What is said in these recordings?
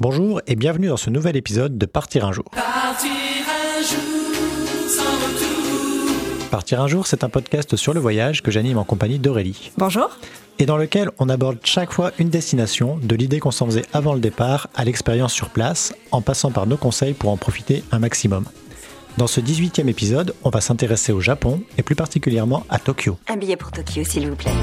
Bonjour et bienvenue dans ce nouvel épisode de Partir un jour. Partir un jour, c'est un podcast sur le voyage que j'anime en compagnie d'Aurélie. Bonjour. Et dans lequel on aborde chaque fois une destination, de l'idée qu'on s'en faisait avant le départ à l'expérience sur place, en passant par nos conseils pour en profiter un maximum. Dans ce 18e épisode, on va s'intéresser au Japon et plus particulièrement à Tokyo. Un billet pour Tokyo, s'il vous plaît.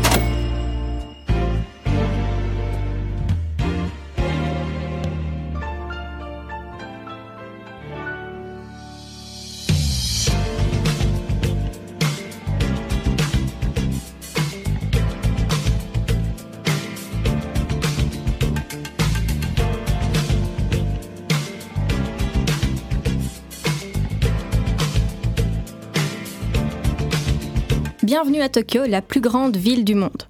À Tokyo, la plus grande ville du monde.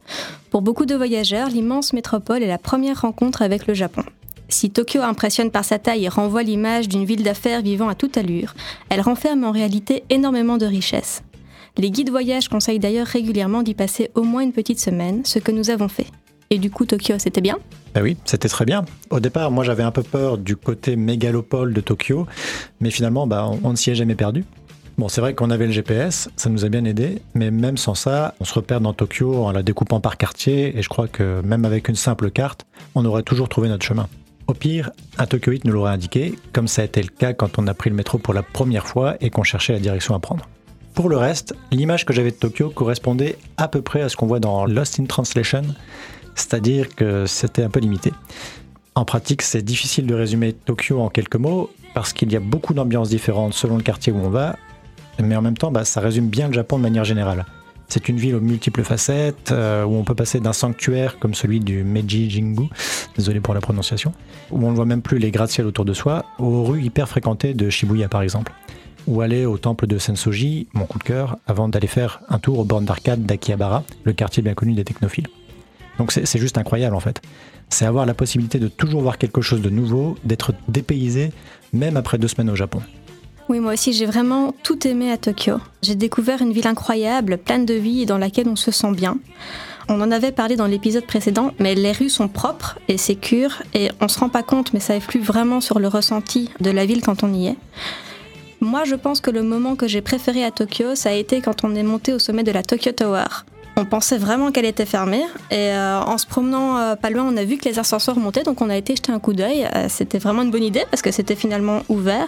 Pour beaucoup de voyageurs, l'immense métropole est la première rencontre avec le Japon. Si Tokyo impressionne par sa taille et renvoie l'image d'une ville d'affaires vivant à toute allure, elle renferme en réalité énormément de richesses. Les guides voyage conseillent d'ailleurs régulièrement d'y passer au moins une petite semaine, ce que nous avons fait. Et du coup, Tokyo, c'était bien? Ben oui, c'était très bien. Au départ, moi j'avais un peu peur du côté mégalopole de Tokyo, mais finalement, bah, on, on ne s'y est jamais perdu. Bon, c'est vrai qu'on avait le GPS, ça nous a bien aidé, mais même sans ça, on se repère dans Tokyo en la découpant par quartier, et je crois que même avec une simple carte, on aurait toujours trouvé notre chemin. Au pire, un Tokyoïte nous l'aurait indiqué, comme ça a été le cas quand on a pris le métro pour la première fois et qu'on cherchait la direction à prendre. Pour le reste, l'image que j'avais de Tokyo correspondait à peu près à ce qu'on voit dans Lost in Translation, c'est-à-dire que c'était un peu limité. En pratique, c'est difficile de résumer Tokyo en quelques mots, parce qu'il y a beaucoup d'ambiances différentes selon le quartier où on va, mais en même temps, bah, ça résume bien le Japon de manière générale. C'est une ville aux multiples facettes, euh, où on peut passer d'un sanctuaire comme celui du Meiji Jingu, désolé pour la prononciation, où on ne voit même plus les gratte-ciel autour de soi, aux rues hyper fréquentées de Shibuya par exemple. Ou aller au temple de Sensoji, mon coup de cœur, avant d'aller faire un tour aux bornes d'arcade d'Akihabara, le quartier bien connu des technophiles. Donc c'est juste incroyable en fait. C'est avoir la possibilité de toujours voir quelque chose de nouveau, d'être dépaysé, même après deux semaines au Japon. Oui, moi aussi, j'ai vraiment tout aimé à Tokyo. J'ai découvert une ville incroyable, pleine de vie et dans laquelle on se sent bien. On en avait parlé dans l'épisode précédent, mais les rues sont propres et sécures, et on se rend pas compte, mais ça influe vraiment sur le ressenti de la ville quand on y est. Moi, je pense que le moment que j'ai préféré à Tokyo, ça a été quand on est monté au sommet de la Tokyo Tower. On pensait vraiment qu'elle était fermée et euh, en se promenant euh, pas loin, on a vu que les ascenseurs montaient, donc on a été jeter un coup d'œil. Euh, c'était vraiment une bonne idée parce que c'était finalement ouvert.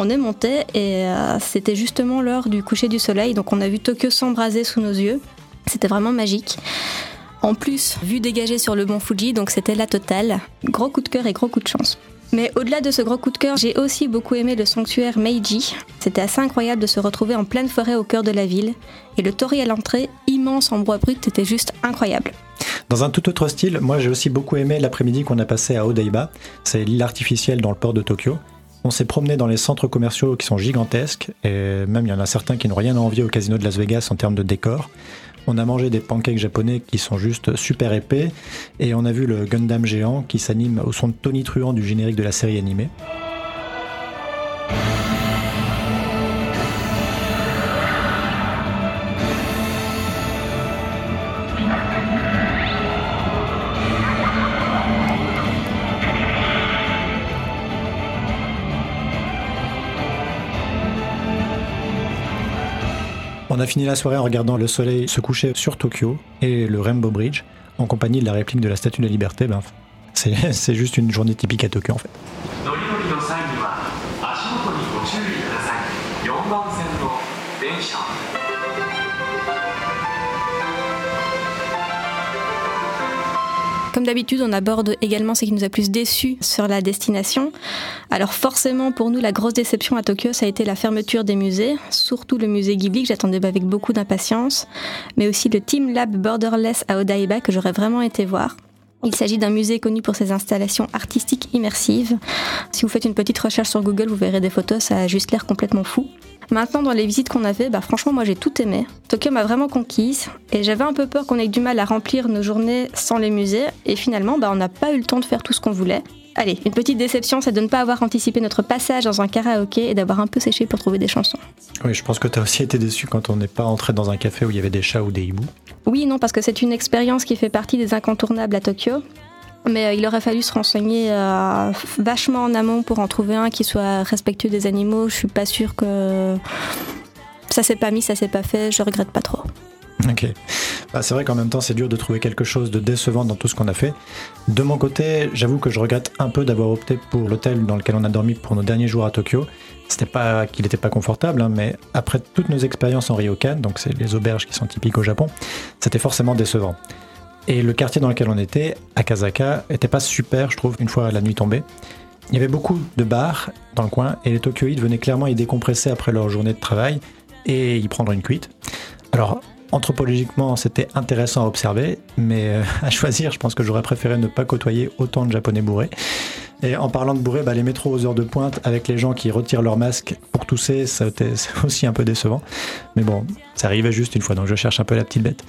On est monté et euh, c'était justement l'heure du coucher du soleil, donc on a vu Tokyo s'embraser sous nos yeux. C'était vraiment magique. En plus, vue dégagée sur le mont Fuji, donc c'était la totale. Gros coup de cœur et gros coup de chance. Mais au-delà de ce gros coup de cœur, j'ai aussi beaucoup aimé le sanctuaire Meiji. C'était assez incroyable de se retrouver en pleine forêt au cœur de la ville. Et le tori à l'entrée, immense en bois brut, était juste incroyable. Dans un tout autre style, moi j'ai aussi beaucoup aimé l'après-midi qu'on a passé à Odaiba. C'est l'île artificielle dans le port de Tokyo. On s'est promené dans les centres commerciaux qui sont gigantesques, et même il y en a certains qui n'ont rien à envier au casino de Las Vegas en termes de décor. On a mangé des pancakes japonais qui sont juste super épais, et on a vu le Gundam géant qui s'anime au son de Tony Truant du générique de la série animée. On a fini la soirée en regardant le soleil se coucher sur Tokyo et le Rainbow Bridge en compagnie de la réplique de la Statue de la Liberté. Ben, c'est juste une journée typique à Tokyo en fait. D'habitude, on aborde également ce qui nous a plus déçus sur la destination. Alors forcément, pour nous, la grosse déception à Tokyo, ça a été la fermeture des musées, surtout le musée Ghibli que j'attendais avec beaucoup d'impatience, mais aussi le Team Lab Borderless à Odaiba que j'aurais vraiment été voir. Il s'agit d'un musée connu pour ses installations artistiques immersives. Si vous faites une petite recherche sur Google, vous verrez des photos, ça a juste l'air complètement fou. Maintenant, dans les visites qu'on a fait, bah, franchement, moi j'ai tout aimé. Tokyo m'a vraiment conquise et j'avais un peu peur qu'on ait du mal à remplir nos journées sans les musées. Et finalement, bah, on n'a pas eu le temps de faire tout ce qu'on voulait. Allez, une petite déception, c'est de ne pas avoir anticipé notre passage dans un karaoké et d'avoir un peu séché pour trouver des chansons. Oui, je pense que tu as aussi été déçu quand on n'est pas entré dans un café où il y avait des chats ou des hiboux. Oui, non, parce que c'est une expérience qui fait partie des incontournables à Tokyo. Mais euh, il aurait fallu se renseigner euh, vachement en amont pour en trouver un qui soit respectueux des animaux. Je suis pas sûre que ça s'est pas mis, ça s'est pas fait. Je regrette pas trop. Ok. Bah, c'est vrai qu'en même temps, c'est dur de trouver quelque chose de décevant dans tout ce qu'on a fait. De mon côté, j'avoue que je regrette un peu d'avoir opté pour l'hôtel dans lequel on a dormi pour nos derniers jours à Tokyo. C'était pas qu'il n'était pas confortable, hein, mais après toutes nos expériences en ryokan, donc c'est les auberges qui sont typiques au Japon, c'était forcément décevant. Et le quartier dans lequel on était, Akasaka, était pas super, je trouve, une fois la nuit tombée. Il y avait beaucoup de bars dans le coin et les Tokyoïdes venaient clairement y décompresser après leur journée de travail et y prendre une cuite. Alors, anthropologiquement, c'était intéressant à observer, mais euh, à choisir, je pense que j'aurais préféré ne pas côtoyer autant de Japonais bourrés. Et en parlant de bourrés, bah, les métros aux heures de pointe avec les gens qui retirent leur masque pour tousser, c'est aussi un peu décevant. Mais bon, ça arrivait juste une fois, donc je cherche un peu la petite bête.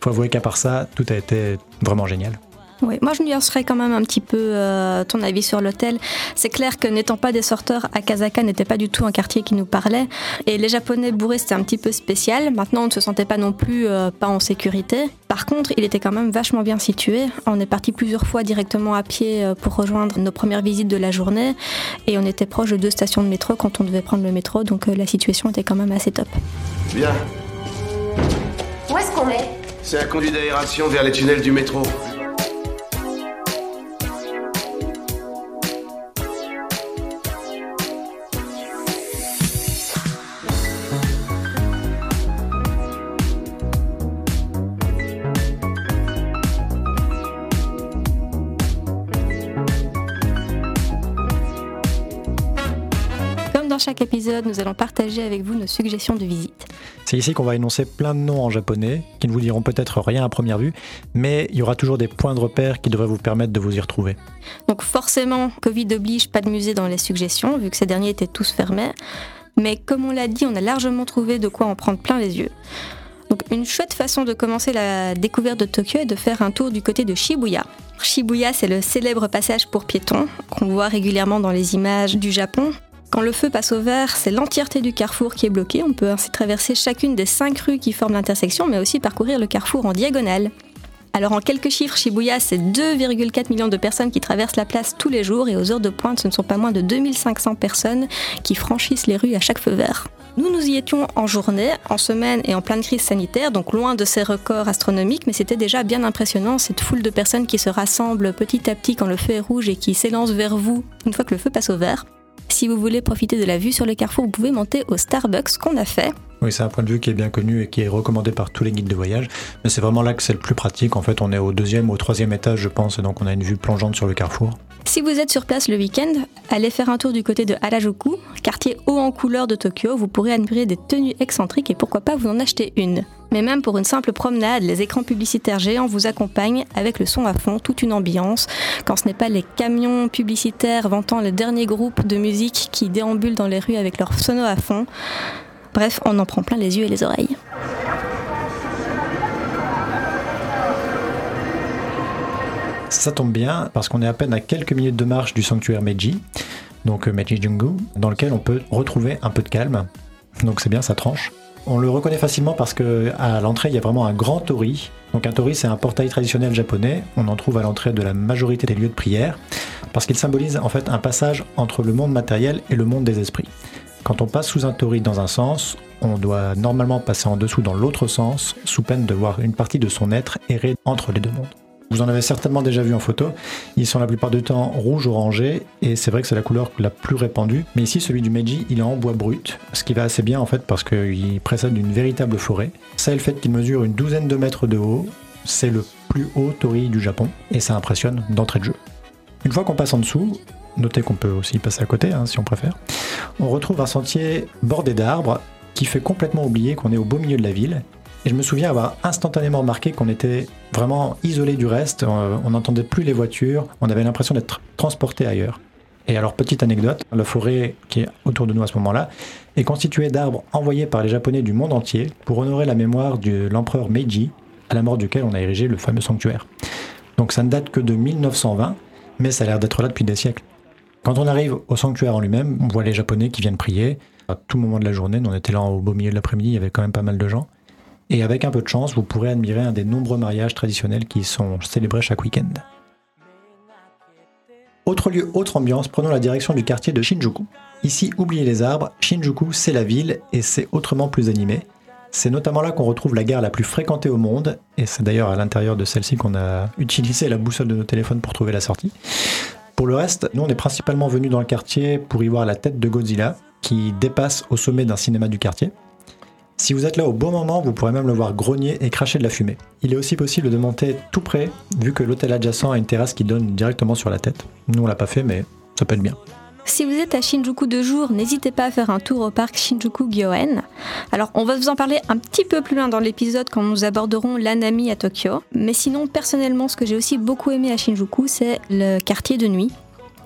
Faut avouer qu'à part ça, tout a été vraiment génial. Oui, moi je nuancerais quand même un petit peu euh, ton avis sur l'hôtel. C'est clair que n'étant pas des sorteurs, Akasaka n'était pas du tout un quartier qui nous parlait. Et les Japonais bourrés, c'était un petit peu spécial. Maintenant, on ne se sentait pas non plus euh, pas en sécurité. Par contre, il était quand même vachement bien situé. On est parti plusieurs fois directement à pied euh, pour rejoindre nos premières visites de la journée. Et on était proche de deux stations de métro quand on devait prendre le métro. Donc euh, la situation était quand même assez top. Bien, Où est-ce qu'on est? C'est un conduit d'aération vers les tunnels du métro. Dans chaque épisode, nous allons partager avec vous nos suggestions de visite. C'est ici qu'on va énoncer plein de noms en japonais qui ne vous diront peut-être rien à première vue, mais il y aura toujours des points de repère qui devraient vous permettre de vous y retrouver. Donc forcément, Covid oblige, pas de musée dans les suggestions, vu que ces derniers étaient tous fermés. Mais comme on l'a dit, on a largement trouvé de quoi en prendre plein les yeux. Donc une chouette façon de commencer la découverte de Tokyo est de faire un tour du côté de Shibuya. Shibuya, c'est le célèbre passage pour piétons qu'on voit régulièrement dans les images du Japon. Quand le feu passe au vert, c'est l'entièreté du carrefour qui est bloquée. On peut ainsi traverser chacune des cinq rues qui forment l'intersection, mais aussi parcourir le carrefour en diagonale. Alors en quelques chiffres, Shibuya, c'est 2,4 millions de personnes qui traversent la place tous les jours et aux heures de pointe, ce ne sont pas moins de 2500 personnes qui franchissent les rues à chaque feu vert. Nous nous y étions en journée, en semaine et en pleine crise sanitaire, donc loin de ces records astronomiques, mais c'était déjà bien impressionnant, cette foule de personnes qui se rassemblent petit à petit quand le feu est rouge et qui s'élancent vers vous une fois que le feu passe au vert. Si vous voulez profiter de la vue sur le carrefour, vous pouvez monter au Starbucks qu'on a fait. Oui, c'est un point de vue qui est bien connu et qui est recommandé par tous les guides de voyage, mais c'est vraiment là que c'est le plus pratique. En fait, on est au deuxième ou au troisième étage, je pense, et donc on a une vue plongeante sur le carrefour. Si vous êtes sur place le week-end, allez faire un tour du côté de Harajuku, quartier haut en couleur de Tokyo. Vous pourrez admirer des tenues excentriques et pourquoi pas vous en acheter une. Mais même pour une simple promenade, les écrans publicitaires géants vous accompagnent avec le son à fond, toute une ambiance. Quand ce n'est pas les camions publicitaires vantant les derniers groupes de musique qui déambulent dans les rues avec leurs sonos à fond. Bref, on en prend plein les yeux et les oreilles. Ça tombe bien parce qu'on est à peine à quelques minutes de marche du sanctuaire Meiji, donc euh, Meiji Jungu, dans lequel on peut retrouver un peu de calme. Donc c'est bien, ça tranche. On le reconnaît facilement parce que à l'entrée, il y a vraiment un grand tori. Donc un tori, c'est un portail traditionnel japonais. On en trouve à l'entrée de la majorité des lieux de prière parce qu'il symbolise en fait un passage entre le monde matériel et le monde des esprits. Quand on passe sous un tori dans un sens, on doit normalement passer en dessous dans l'autre sens, sous peine de voir une partie de son être errer entre les deux mondes. Vous en avez certainement déjà vu en photo. Ils sont la plupart du temps rouge-orangé et c'est vrai que c'est la couleur la plus répandue. Mais ici, celui du Meiji, il est en bois brut, ce qui va assez bien en fait parce qu'il précède une véritable forêt. Ça et le fait qu'il mesure une douzaine de mètres de haut, c'est le plus haut tori du Japon et ça impressionne d'entrée de jeu. Une fois qu'on passe en dessous, notez qu'on peut aussi passer à côté hein, si on préfère, on retrouve un sentier bordé d'arbres qui fait complètement oublier qu'on est au beau milieu de la ville et je me souviens avoir instantanément remarqué qu'on était vraiment isolé du reste, euh, on n'entendait plus les voitures, on avait l'impression d'être transporté ailleurs. Et alors, petite anecdote, la forêt qui est autour de nous à ce moment-là est constituée d'arbres envoyés par les Japonais du monde entier pour honorer la mémoire de l'empereur Meiji, à la mort duquel on a érigé le fameux sanctuaire. Donc ça ne date que de 1920, mais ça a l'air d'être là depuis des siècles. Quand on arrive au sanctuaire en lui-même, on voit les Japonais qui viennent prier. À tout moment de la journée, on était là au beau milieu de l'après-midi, il y avait quand même pas mal de gens. Et avec un peu de chance, vous pourrez admirer un des nombreux mariages traditionnels qui sont célébrés chaque week-end. Autre lieu, autre ambiance, prenons la direction du quartier de Shinjuku. Ici, oubliez les arbres, Shinjuku c'est la ville et c'est autrement plus animé. C'est notamment là qu'on retrouve la gare la plus fréquentée au monde, et c'est d'ailleurs à l'intérieur de celle-ci qu'on a utilisé la boussole de nos téléphones pour trouver la sortie. Pour le reste, nous on est principalement venus dans le quartier pour y voir la tête de Godzilla, qui dépasse au sommet d'un cinéma du quartier. Si vous êtes là au bon moment, vous pourrez même le voir grogner et cracher de la fumée. Il est aussi possible de monter tout près, vu que l'hôtel adjacent a une terrasse qui donne directement sur la tête. Nous on l'a pas fait, mais ça peut être bien. Si vous êtes à Shinjuku de jour, n'hésitez pas à faire un tour au parc Shinjuku Gyoen. Alors, on va vous en parler un petit peu plus loin dans l'épisode quand nous aborderons l'Anami à Tokyo. Mais sinon, personnellement, ce que j'ai aussi beaucoup aimé à Shinjuku, c'est le quartier de nuit.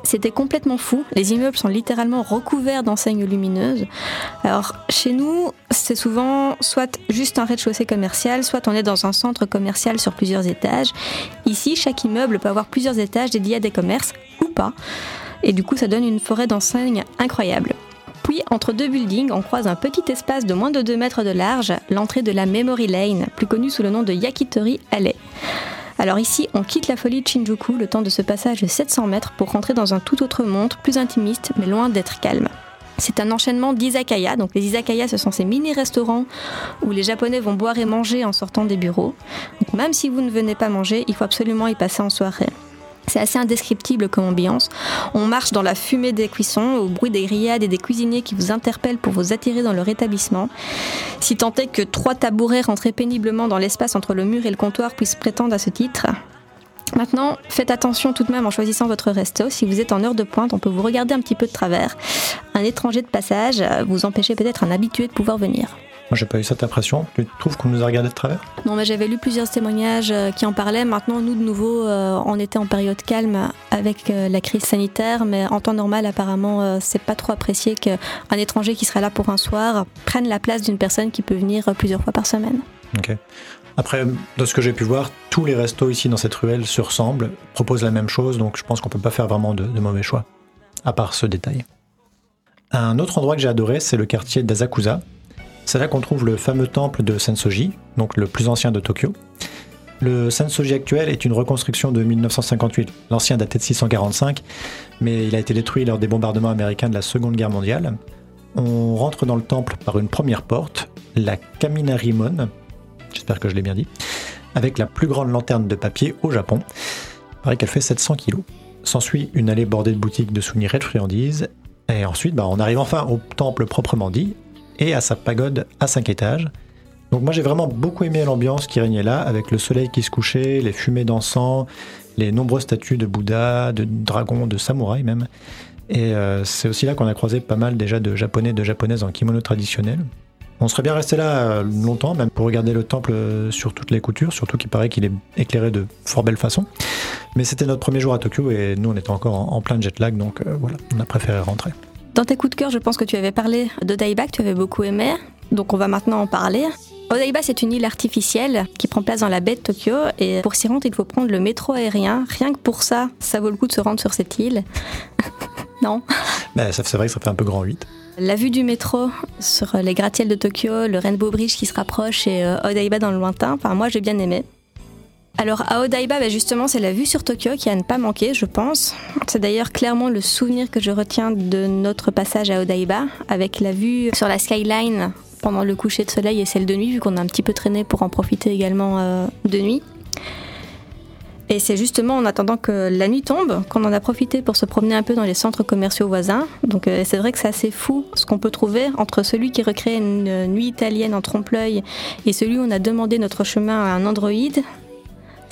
C'était complètement fou. Les immeubles sont littéralement recouverts d'enseignes lumineuses. Alors, chez nous, c'est souvent soit juste un rez-de-chaussée commercial, soit on est dans un centre commercial sur plusieurs étages. Ici, chaque immeuble peut avoir plusieurs étages dédiés à des commerces, ou pas et du coup ça donne une forêt d'enseignes incroyable. Puis, entre deux buildings, on croise un petit espace de moins de 2 mètres de large, l'entrée de la Memory Lane, plus connue sous le nom de Yakitori Alley. Alors ici, on quitte la folie de Shinjuku le temps de ce passage de 700 mètres pour rentrer dans un tout autre monde, plus intimiste, mais loin d'être calme. C'est un enchaînement d'izakaya. Donc les izakaya, ce sont ces mini-restaurants où les Japonais vont boire et manger en sortant des bureaux. Donc même si vous ne venez pas manger, il faut absolument y passer en soirée. C'est assez indescriptible comme ambiance. On marche dans la fumée des cuissons, au bruit des grillades et des cuisiniers qui vous interpellent pour vous attirer dans leur établissement. Si tant est que trois tabourets rentrés péniblement dans l'espace entre le mur et le comptoir puissent prétendre à ce titre. Maintenant, faites attention tout de même en choisissant votre resto. Si vous êtes en heure de pointe, on peut vous regarder un petit peu de travers. Un étranger de passage vous empêchez peut-être un habitué de pouvoir venir. Moi, j'ai pas eu cette impression. Tu trouves qu'on nous a regardé de travers? Non, mais j'avais lu plusieurs témoignages euh, qui en parlaient. Maintenant, nous, de nouveau, euh, on était en période calme avec euh, la crise sanitaire, mais en temps normal, apparemment, c'est pas trop apprécié qu'un étranger qui serait là pour un soir prenne la place d'une personne qui peut venir plusieurs fois par semaine. Ok. Après, de ce que j'ai pu voir, tous les restos ici dans cette ruelle se ressemblent, proposent la même chose, donc je pense qu'on peut pas faire vraiment de, de mauvais choix, à part ce détail. Un autre endroit que j'ai adoré, c'est le quartier d'Asakusa, c'est là qu'on trouve le fameux temple de Sensoji, donc le plus ancien de Tokyo. Le Sensoji actuel est une reconstruction de 1958. L'ancien datait de 645, mais il a été détruit lors des bombardements américains de la Seconde Guerre mondiale. On rentre dans le temple par une première porte, la Kaminarimon, j'espère que je l'ai bien dit, avec la plus grande lanterne de papier au Japon. Il paraît qu'elle fait 700 kg. S'ensuit une allée bordée de boutiques de souvenirs et de friandises. Et ensuite, bah, on arrive enfin au temple proprement dit, et à sa pagode à 5 étages. Donc moi j'ai vraiment beaucoup aimé l'ambiance qui régnait là, avec le soleil qui se couchait, les fumées d'encens, les nombreuses statues de Bouddha, de dragons, de samouraïs même. Et euh, c'est aussi là qu'on a croisé pas mal déjà de japonais, de japonaises en kimono traditionnel. On serait bien resté là euh, longtemps, même pour regarder le temple euh, sur toutes les coutures, surtout qu'il paraît qu'il est éclairé de fort belle façon. Mais c'était notre premier jour à Tokyo et nous on était encore en, plein jet lag, donc voilà, on a préféré rentrer. Dans tes coups de cœur, je pense que tu avais parlé d'Odaiba, que tu avais beaucoup aimé. Donc on va maintenant en parler. Odaiba, c'est une île artificielle qui prend place dans la baie de Tokyo. Et pour s'y rendre, il faut prendre le métro aérien. Rien que pour ça, ça vaut le coup de se rendre sur cette île. non? Bah, C'est vrai que ça fait un peu grand 8. La vue du métro sur les gratte-ciels de Tokyo, le Rainbow Bridge qui se rapproche et euh, Odaiba dans le lointain, enfin, moi j'ai bien aimé. Alors à Odaiba, bah, justement, c'est la vue sur Tokyo qui a ne pas manquer, je pense. C'est d'ailleurs clairement le souvenir que je retiens de notre passage à Odaiba, avec la vue sur la skyline pendant le coucher de soleil et celle de nuit, vu qu'on a un petit peu traîné pour en profiter également euh, de nuit. Et c'est justement en attendant que la nuit tombe qu'on en a profité pour se promener un peu dans les centres commerciaux voisins. Donc euh, c'est vrai que c'est assez fou ce qu'on peut trouver entre celui qui recrée une nuit italienne en trompe-l'œil et celui où on a demandé notre chemin à un androïde.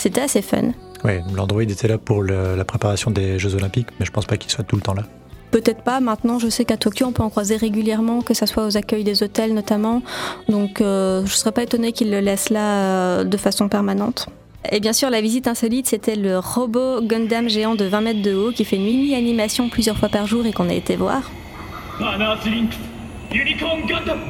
C'était assez fun. Oui, l'Android était là pour la préparation des Jeux Olympiques, mais je pense pas qu'il soit tout le temps là. Peut-être pas. Maintenant, je sais qu'à Tokyo, on peut en croiser régulièrement, que ce soit aux accueils des hôtels notamment. Donc, euh, je ne serais pas étonnée qu'ils le laissent là euh, de façon permanente. Et bien sûr, la visite insolite, c'était le robot Gundam géant de 20 mètres de haut qui fait une mini-animation plusieurs fois par jour et qu'on a été voir. Unicorn Gundam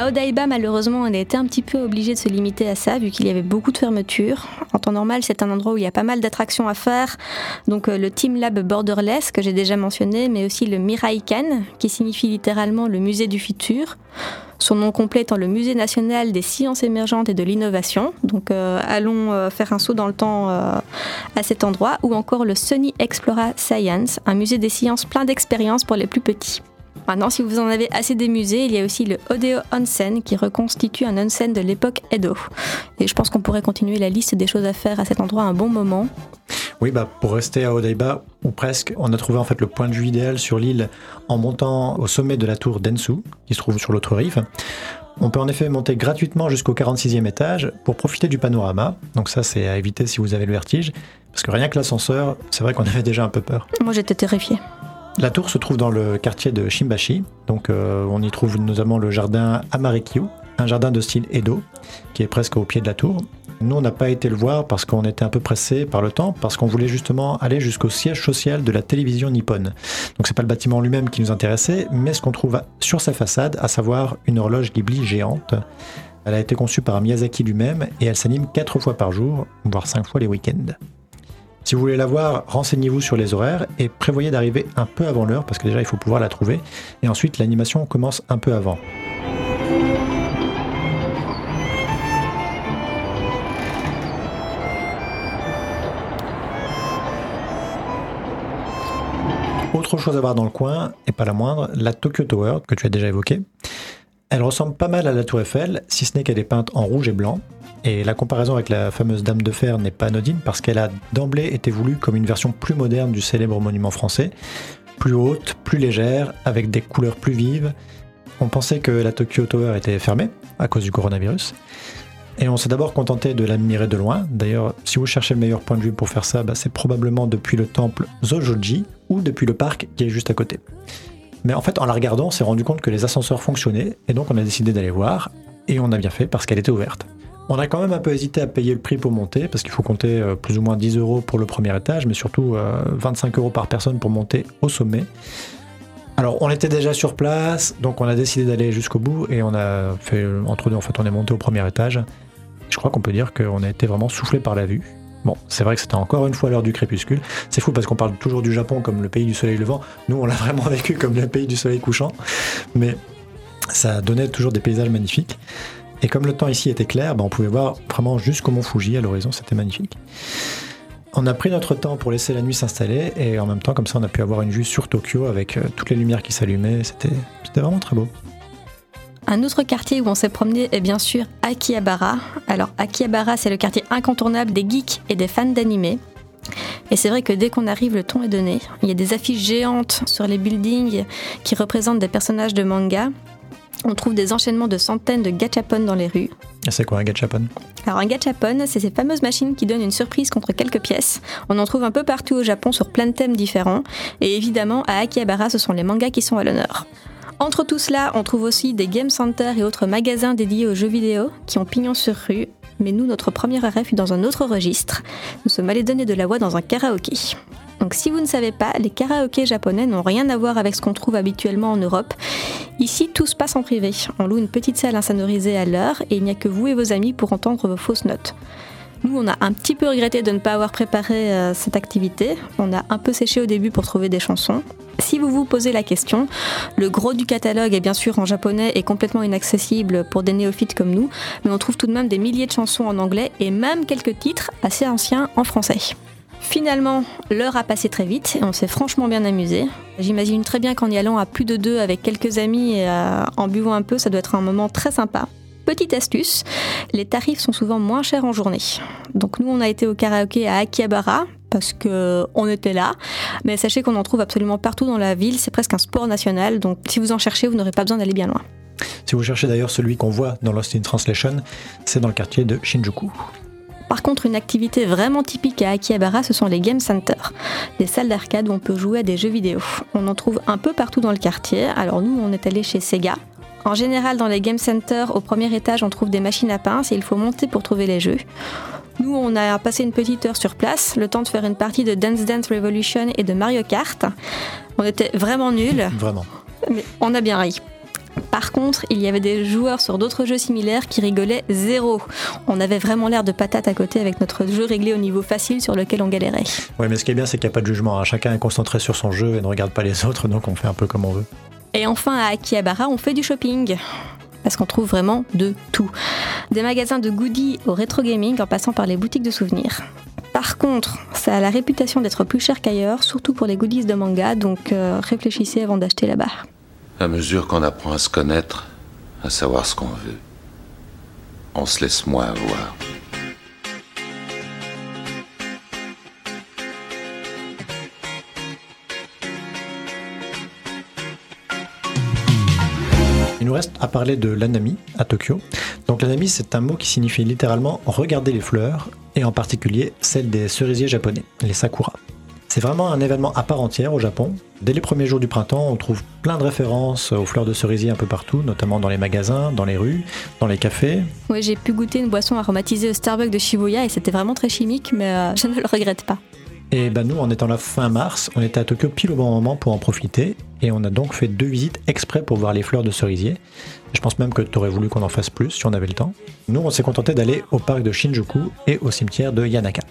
À Odaiba, malheureusement, on a été un petit peu obligé de se limiter à ça, vu qu'il y avait beaucoup de fermetures. En temps normal, c'est un endroit où il y a pas mal d'attractions à faire. Donc euh, le Team Lab Borderless, que j'ai déjà mentionné, mais aussi le Miraikan, qui signifie littéralement le musée du futur. Son nom complet étant le Musée national des sciences émergentes et de l'innovation. Donc euh, allons euh, faire un saut dans le temps à cet endroit. Ou encore le Sony Explora Science, un musée des sciences plein d'expériences pour les plus petits. Maintenant, si vous en avez assez des musées, il y a aussi le Odeo Onsen qui reconstitue un onsen de l'époque Edo. Et je pense qu'on pourrait continuer la liste des choses à faire à cet endroit un bon moment. Oui, bah, pour rester à Odaiba, ou presque, on a trouvé en fait le point de vue idéal sur l'île en montant au sommet de la tour Densu, qui se trouve sur l'autre rive. On peut en effet monter gratuitement jusqu'au 46e étage pour profiter du panorama. Donc ça, c'est à éviter si vous avez le vertige. Parce que rien que l'ascenseur, c'est vrai qu'on avait déjà un peu peur. Moi, j'étais terrifiée. La tour se trouve dans le quartier de Shimbashi. Donc euh, on y trouve notamment le jardin Amarikyu, un jardin de style Edo, qui est presque au pied de la tour. Nous, on n'a pas été le voir parce qu'on était un peu pressé par le temps, parce qu'on voulait justement aller jusqu'au siège social de la télévision nippone. Donc c'est pas le bâtiment lui-même qui nous intéressait, mais ce qu'on trouve sur sa façade, à savoir une horloge Ghibli géante. Elle a été conçue par Miyazaki lui-même et elle s'anime 4 fois par jour, voire 5 fois les week-ends. Si vous voulez la voir, renseignez-vous sur les horaires et prévoyez d'arriver un peu avant l'heure parce que déjà il faut pouvoir la trouver. Et ensuite l'animation commence un peu avant. Autre chose à voir dans le coin, et pas la moindre, la Tokyo Tower, que tu as déjà évoquée. Elle ressemble pas mal à la Tour Eiffel, si ce n'est qu'elle est peinte en rouge et blanc. Et la comparaison avec la fameuse Dame de Fer n'est pas anodine parce qu'elle a d'emblée été voulue comme une version plus moderne du célèbre monument français, plus haute, plus légère, avec des couleurs plus vives. On pensait que la Tokyo Tower était fermée à cause du coronavirus. Et on s'est d'abord contenté de l'admirer de loin. D'ailleurs, si vous cherchez le meilleur point de vue pour faire ça, bah, c'est probablement depuis le temple Zojoji ou depuis le parc qui est juste à côté. Mais en fait, en la regardant, on s'est rendu compte que les ascenseurs fonctionnaient, et donc on a décidé d'aller voir, et on a bien fait parce qu'elle était ouverte. On a quand même un peu hésité à payer le prix pour monter, parce qu'il faut compter euh, plus ou moins 10 euros pour le premier étage, mais surtout euh, 25 euros par personne pour monter au sommet. Alors, on était déjà sur place, donc on a décidé d'aller jusqu'au bout, et on a fait, entre deux, en fait, on est monté au premier étage. Je crois qu'on peut dire qu'on a été vraiment soufflé par la vue. Bon, c'est vrai que c'était encore une fois l'heure du crépuscule. C'est fou parce qu'on parle toujours du Japon comme le pays du soleil levant. Nous, on l'a vraiment vécu comme le pays du soleil couchant. Mais ça donnait toujours des paysages magnifiques. Et comme le temps ici était clair, bah, on pouvait voir vraiment jusqu'au mont Fuji à l'horizon. C'était magnifique. On a pris notre temps pour laisser la nuit s'installer et en même temps, comme ça, on a pu avoir une vue sur Tokyo avec euh, toutes les lumières qui s'allumaient. C'était c'était vraiment très beau. Un autre quartier où on s'est promené est bien sûr Akihabara. Alors Akihabara, c'est le quartier incontournable des geeks et des fans d'animé. Et c'est vrai que dès qu'on arrive, le ton est donné. Il y a des affiches géantes sur les buildings qui représentent des personnages de manga. On trouve des enchaînements de centaines de gachapon dans les rues. Et C'est quoi un gachapon? Alors un gachapon, c'est ces fameuses machines qui donnent une surprise contre quelques pièces. On en trouve un peu partout au Japon sur plein de thèmes différents. Et évidemment, à Akihabara, ce sont les mangas qui sont à l'honneur. Entre tout cela, on trouve aussi des game centers et autres magasins dédiés aux jeux vidéo qui ont pignon sur rue. Mais nous, notre premier arrêt fut dans un autre registre. Nous sommes allés donner de la voix dans un karaoké. Donc si vous ne savez pas, les karaokés japonais n'ont rien à voir avec ce qu'on trouve habituellement en Europe. Ici, tout se passe en privé. On loue une petite salle insonorisée à l'heure et il n'y a que vous et vos amis pour entendre vos fausses notes. Nous, on a un petit peu regretté de ne pas avoir préparé euh, cette activité. On a un peu séché au début pour trouver des chansons. Si vous vous posez la question, le gros du catalogue est bien sûr en japonais et complètement inaccessible pour des néophytes comme nous, mais on trouve tout de même des milliers de chansons en anglais et même quelques titres assez anciens en français. Finalement, l'heure a passé très vite et on s'est franchement bien amusé. J'imagine très bien qu'en y allant à plus de deux avec quelques amis et euh, en buvant un peu, ça doit être un moment très sympa. Petite astuce, les tarifs sont souvent moins chers en journée. Donc nous, on a été au karaoké à Akihabara parce que on était là, mais sachez qu'on en trouve absolument partout dans la ville. C'est presque un sport national, donc si vous en cherchez, vous n'aurez pas besoin d'aller bien loin. Si vous cherchez d'ailleurs celui qu'on voit dans Lost in Translation, c'est dans le quartier de Shinjuku. Par contre, une activité vraiment typique à Akihabara, ce sont les game centers, des salles d'arcade où on peut jouer à des jeux vidéo. On en trouve un peu partout dans le quartier. Alors nous, on est allé chez Sega. En général, dans les game centers, au premier étage, on trouve des machines à pince et il faut monter pour trouver les jeux. Nous, on a passé une petite heure sur place, le temps de faire une partie de Dance Dance Revolution et de Mario Kart. On était vraiment nuls, Vraiment. mais on a bien ri. Par contre, il y avait des joueurs sur d'autres jeux similaires qui rigolaient zéro. On avait vraiment l'air de patates à côté avec notre jeu réglé au niveau facile sur lequel on galérait. Ouais, mais ce qui est bien, c'est qu'il n'y a pas de jugement. hein. Chacun est concentré sur son jeu et ne regarde pas les autres, donc on fait un peu comme on veut. Et enfin, à Akihabara, on fait du shopping. Parce qu'on trouve vraiment de tout. Des magasins de goodies au rétro gaming en passant par les boutiques de souvenirs. Par contre, ça a la réputation d'être plus cher qu'ailleurs, surtout pour les goodies de manga, donc euh, réfléchissez avant d'acheter là-bas. À mesure qu'on apprend à se connaître, à savoir ce qu'on veut, on se laisse moins avoir. Il nous reste à parler de l'anami à Tokyo. Donc l'anami, c'est un mot qui signifie littéralement regarder les fleurs, et en particulier celles des cerisiers japonais, les sakura. C'est vraiment un événement à part entière au Japon. Dès les premiers jours du printemps, on trouve plein de références aux fleurs de cerisier un peu partout, notamment dans les magasins, dans les rues, dans les cafés. Ouais, j'ai pu goûter une boisson aromatisée au Starbucks de Shibuya et c'était vraiment très chimique, mais euh, je ne le regrette pas. Et ben nous, en étant là fin mars, on était à Tokyo pile au bon moment pour en profiter, et on a donc fait deux visites exprès pour voir les fleurs de cerisier. Je pense même que tu aurais voulu qu'on en fasse plus si on avait le temps. Nous, on s'est contenté d'aller au parc de Shinjuku et au cimetière de Yanaka.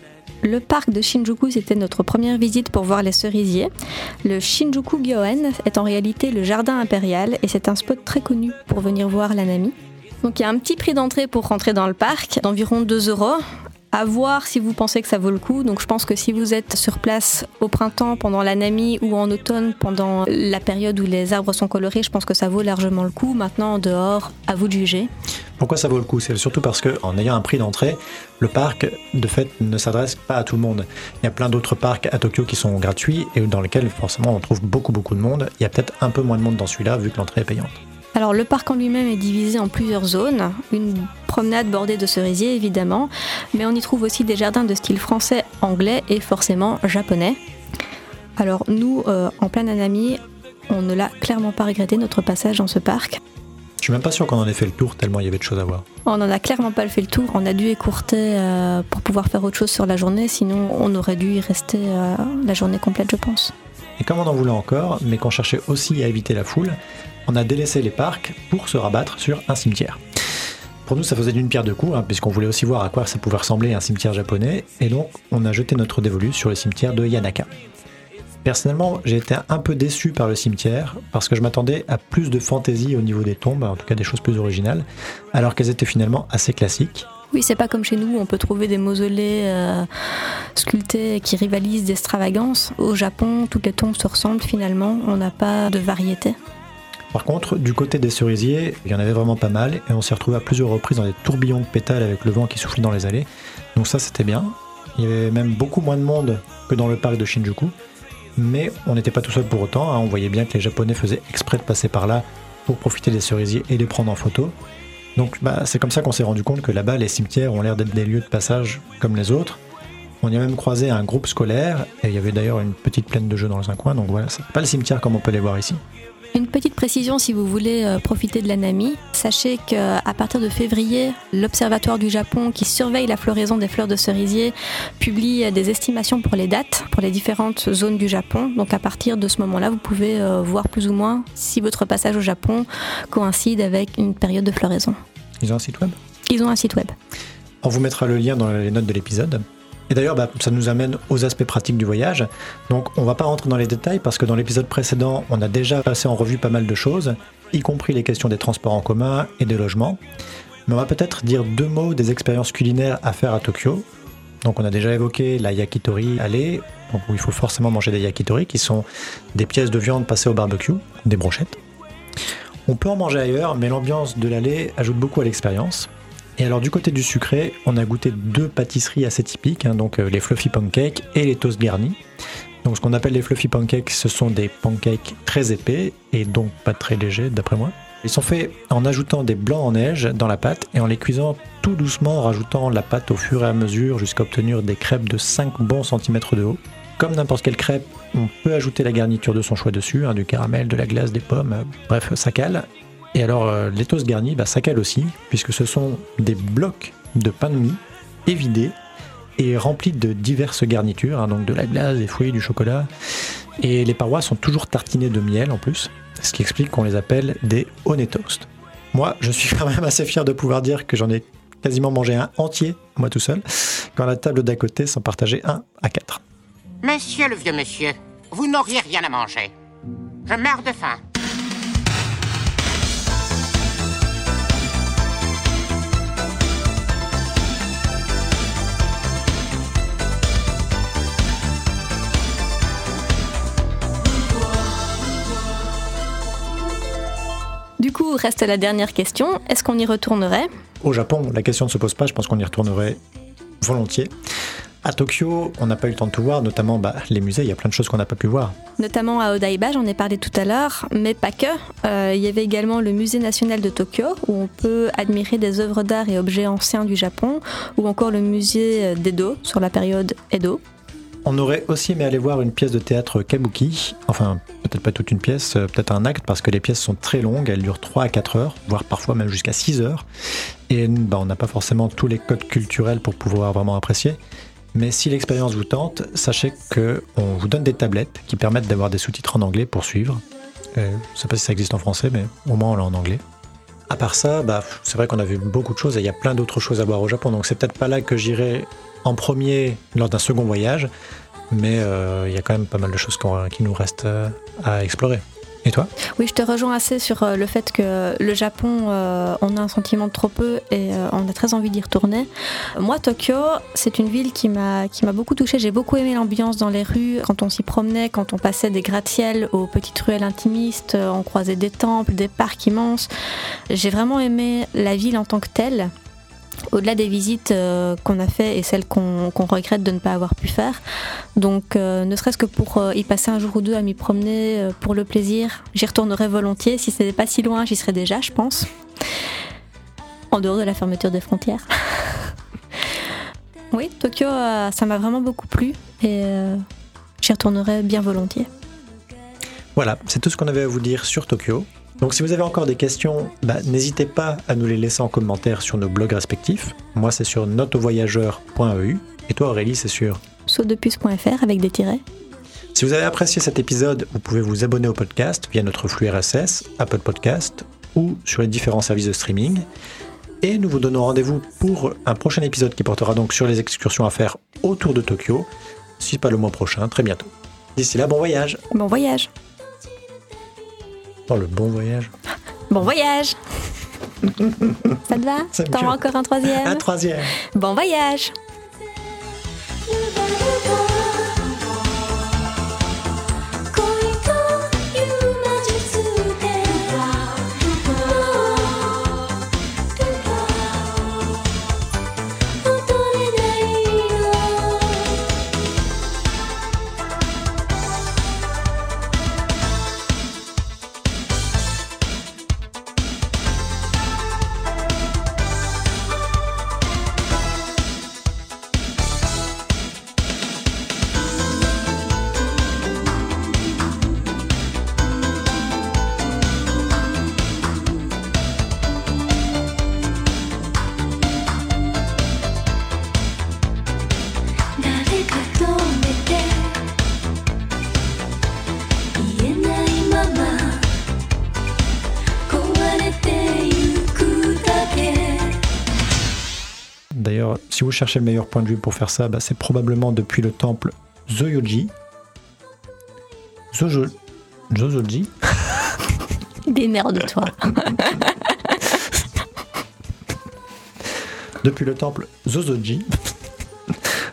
Le parc de Shinjuku, c'était notre première visite pour voir les cerisiers. Le Shinjuku Gyoen est en réalité le jardin impérial et c'est un spot très connu pour venir voir l'anami. Donc il y a un petit prix d'entrée pour rentrer dans le parc d'environ 2 euros. À voir si vous pensez que ça vaut le coup. Donc je pense que si vous êtes sur place au printemps pendant l'anami ou en automne pendant la période où les arbres sont colorés, je pense que ça vaut largement le coup. Maintenant en dehors, à vous de juger. Pourquoi ça vaut le coup? C'est surtout parce que en ayant un prix d'entrée, le parc de fait ne s'adresse pas à tout le monde. Il y a plein d'autres parcs à Tokyo qui sont gratuits et dans lesquels forcément on trouve beaucoup beaucoup de monde. Il y a peut-être un peu moins de monde dans celui-là vu que l'entrée est payante. Alors le parc en lui-même est divisé en plusieurs zones. Une promenade bordée de cerisiers évidemment, mais on y trouve aussi des jardins de style français, anglais et forcément japonais. Alors nous, euh, en plein anami, on ne l'a clairement pas regretté notre passage dans ce parc. Je suis même pas sûr qu'on en ait fait le tour tellement il y avait de choses à voir. On n'en a clairement pas fait le tour. On a dû écourter euh, pour pouvoir faire autre chose sur la journée, sinon on aurait dû y rester euh, la journée complète, je pense. Et comme on en voulait encore, mais qu'on cherchait aussi à éviter la foule, on a délaissé les parcs pour se rabattre sur un cimetière. Pour nous, ça faisait d'une pierre deux coups, hein, puisqu'on voulait aussi voir à quoi ça pouvait ressembler un cimetière japonais, et donc on a jeté notre dévolu sur le cimetière de Yanaka. Personnellement, j'ai été un peu déçu par le cimetière, parce que je m'attendais à plus de fantaisie au niveau des tombes, en tout cas des choses plus originales, alors qu'elles étaient finalement assez classiques. Oui, c'est pas comme chez nous, on peut trouver des mausolées euh, sculptés qui rivalisent d'extravagance. Au Japon, toutes les tombes se ressemblent finalement, on n'a pas de variété. Par contre, du côté des cerisiers, il y en avait vraiment pas mal, et on s'est retrouvé à plusieurs reprises dans des tourbillons de pétales avec le vent qui soufflait dans les allées. Donc ça, c'était bien. Il y avait même beaucoup moins de monde que dans le parc de Shinjuku, mais on n'était pas tout seul pour autant. hein. On voyait bien que les Japonais faisaient exprès de passer par là pour profiter des cerisiers et les prendre en photo. Donc bah, c'est comme ça qu'on s'est rendu compte que là-bas, les cimetières ont l'air d'être des lieux de passage comme les autres. On y a même croisé un groupe scolaire, et il y avait d'ailleurs une petite plaine de jeux dans un coin, donc voilà, c'est pas le cimetière comme on peut les voir ici. Une petite précision si vous voulez euh, profiter de l'anami. Sachez qu'à partir de février, l'Observatoire du Japon qui surveille la floraison des fleurs de cerisier publie euh, des estimations pour les dates, pour les différentes zones du Japon. Donc à partir de ce moment-là, vous pouvez euh, voir plus ou moins si votre passage au Japon coïncide avec une période de floraison. Ils ont un site web? Ils ont un site web. On vous mettra le lien dans les notes de l'épisode. Et d'ailleurs, bah, ça nous amène aux aspects pratiques du voyage. Donc, on va pas rentrer dans les détails parce que dans l'épisode précédent, on a déjà passé en revue pas mal de choses, y compris les questions des transports en commun et des logements. Mais on va peut-être dire deux mots des expériences culinaires à faire à Tokyo. Donc, on a déjà évoqué la yakitori allée, où il faut forcément manger des yakitori, qui sont des pièces de viande passées au barbecue, des brochettes. On peut en manger ailleurs, mais l'ambiance de l'allée ajoute beaucoup à l'expérience. Et alors du côté du sucré, on a goûté deux pâtisseries assez typiques, hein, donc euh, les fluffy pancakes et les toasts garnis. Donc ce qu'on appelle les fluffy pancakes, ce sont des pancakes très épais et donc pas très légers d'après moi. Ils sont faits en ajoutant des blancs en neige dans la pâte et en les cuisant tout doucement en rajoutant la pâte au fur et à mesure jusqu'à obtenir des crêpes de 5 bons centimètres de haut. Comme n'importe quelle crêpe, on peut ajouter la garniture de son choix dessus, hein, du caramel, de la glace, des pommes, euh, bref, ça cale. Et alors, euh, les toasts garnis, bah, ça cale aussi, puisque ce sont des blocs de pain de mie évidés et remplis de diverses garnitures, hein, donc de la glace, des fruits, du chocolat. Et les parois sont toujours tartinées de miel en plus. ce qui explique qu'on les appelle des honnêtos. Moi, je suis quand même assez fier de pouvoir dire que j'en ai quasiment mangé un entier, moi tout seul, quand la table d'à côté s'en partageait un à quatre. Monsieur le vieux monsieur, vous n'auriez rien à manger. Je meurs de faim. Du coup, reste la dernière question. Est-ce qu'on y retournerait? Au Japon, la question ne se pose pas, je pense qu'on y retournerait volontiers. À Tokyo, on n'a pas eu le temps de tout voir, notamment bah, les musées, il y a plein de choses qu'on n'a pas pu voir. Notamment à Odaiba, j'en ai parlé tout à l'heure, mais pas que. Euh, il y avait également le musée national de Tokyo, où on peut admirer des œuvres d'art et objets anciens du Japon, ou encore le musée d'Edo, sur la période Edo. On aurait aussi aimé aller voir une pièce de théâtre kabuki, enfin peut-être pas toute une pièce, euh, peut-être un acte, parce que les pièces sont très longues, elles durent 3 à 4 heures, voire parfois même jusqu'à 6 heures, et bah, on n'a pas forcément tous les codes culturels pour pouvoir vraiment apprécier. Mais si l'expérience vous tente, sachez qu'on vous donne des tablettes qui permettent d'avoir des sous-titres en anglais pour suivre. Euh, je ne sais pas si ça existe en français, mais au moins on l'a en anglais. À part ça, bah, c'est vrai qu'on a vu beaucoup de choses et il y a plein d'autres choses à voir au Japon, donc c'est peut-être pas là que j'irai en premier lors d'un second voyage, mais euh, il y a quand même pas mal de choses qu'on- qui nous restent euh, à explorer. Et toi? Oui, je te rejoins assez sur euh, le fait que le Japon, on a un sentiment de trop peu et on a très envie d'y retourner. Moi, Tokyo, c'est une ville qui m'a beaucoup touchée. J'ai beaucoup aimé l'ambiance dans les rues, quand on s'y promenait, quand on passait des gratte-ciels aux petites ruelles intimistes, on croisait des temples, des parcs immenses. J'ai vraiment aimé la ville en tant que telle. Au-delà des visites euh, qu'on a fait et celles qu'on regrette de ne pas avoir pu faire. Donc, euh, ne serait-ce que pour euh, y passer un jour ou deux à m'y promener pour le plaisir, j'y retournerai volontiers. Si ce n'est pas si loin, j'y serai déjà, je pense. En dehors de la fermeture des frontières. oui, Tokyo, ça m'a vraiment beaucoup plu et j'y retournerai bien volontiers. Voilà, c'est tout ce qu'on avait à vous dire sur Tokyo. Donc si vous avez encore des questions, bah, n'hésitez pas à nous les laisser en commentaire sur nos blogs respectifs. Moi c'est sur notevoyageur.eu et toi Aurélie c'est sur... Sautedepuce.fr avec des tirets. Si vous avez apprécié cet épisode, vous pouvez vous abonner au podcast via notre flux RSS, Apple Podcast ou sur les différents services de streaming. Et nous vous donnons rendez-vous pour un prochain épisode qui portera donc sur les excursions à faire autour de Tokyo, si pas le mois prochain, très bientôt. D'ici là, bon voyage. Bon voyage. Le bon voyage. Bon voyage. ça te va? T'en veux encore un troisième? Un troisième. Bon voyage. Vous cherchez le meilleur point de vue pour faire ça, bah, c'est probablement depuis le temple Zoyoji. Zojo... Zozoji Démerde-toi. Depuis le temple Zozoji.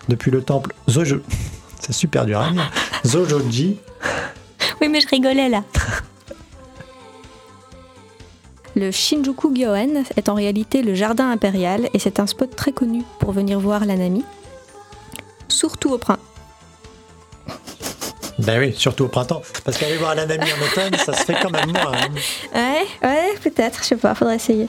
depuis le temple Zojo... C'est super dur à dire. Zojoji. Oui, mais je rigolais là. Le Shinjuku Gyoen est en réalité le jardin impérial et c'est un spot très connu pour venir voir l'anami. Surtout au printemps. Ben oui, surtout au printemps. Parce qu'aller voir l'anami en automne, ça se fait quand même moins. hein. Ouais, ouais, peut-être, je sais pas, faudrait essayer.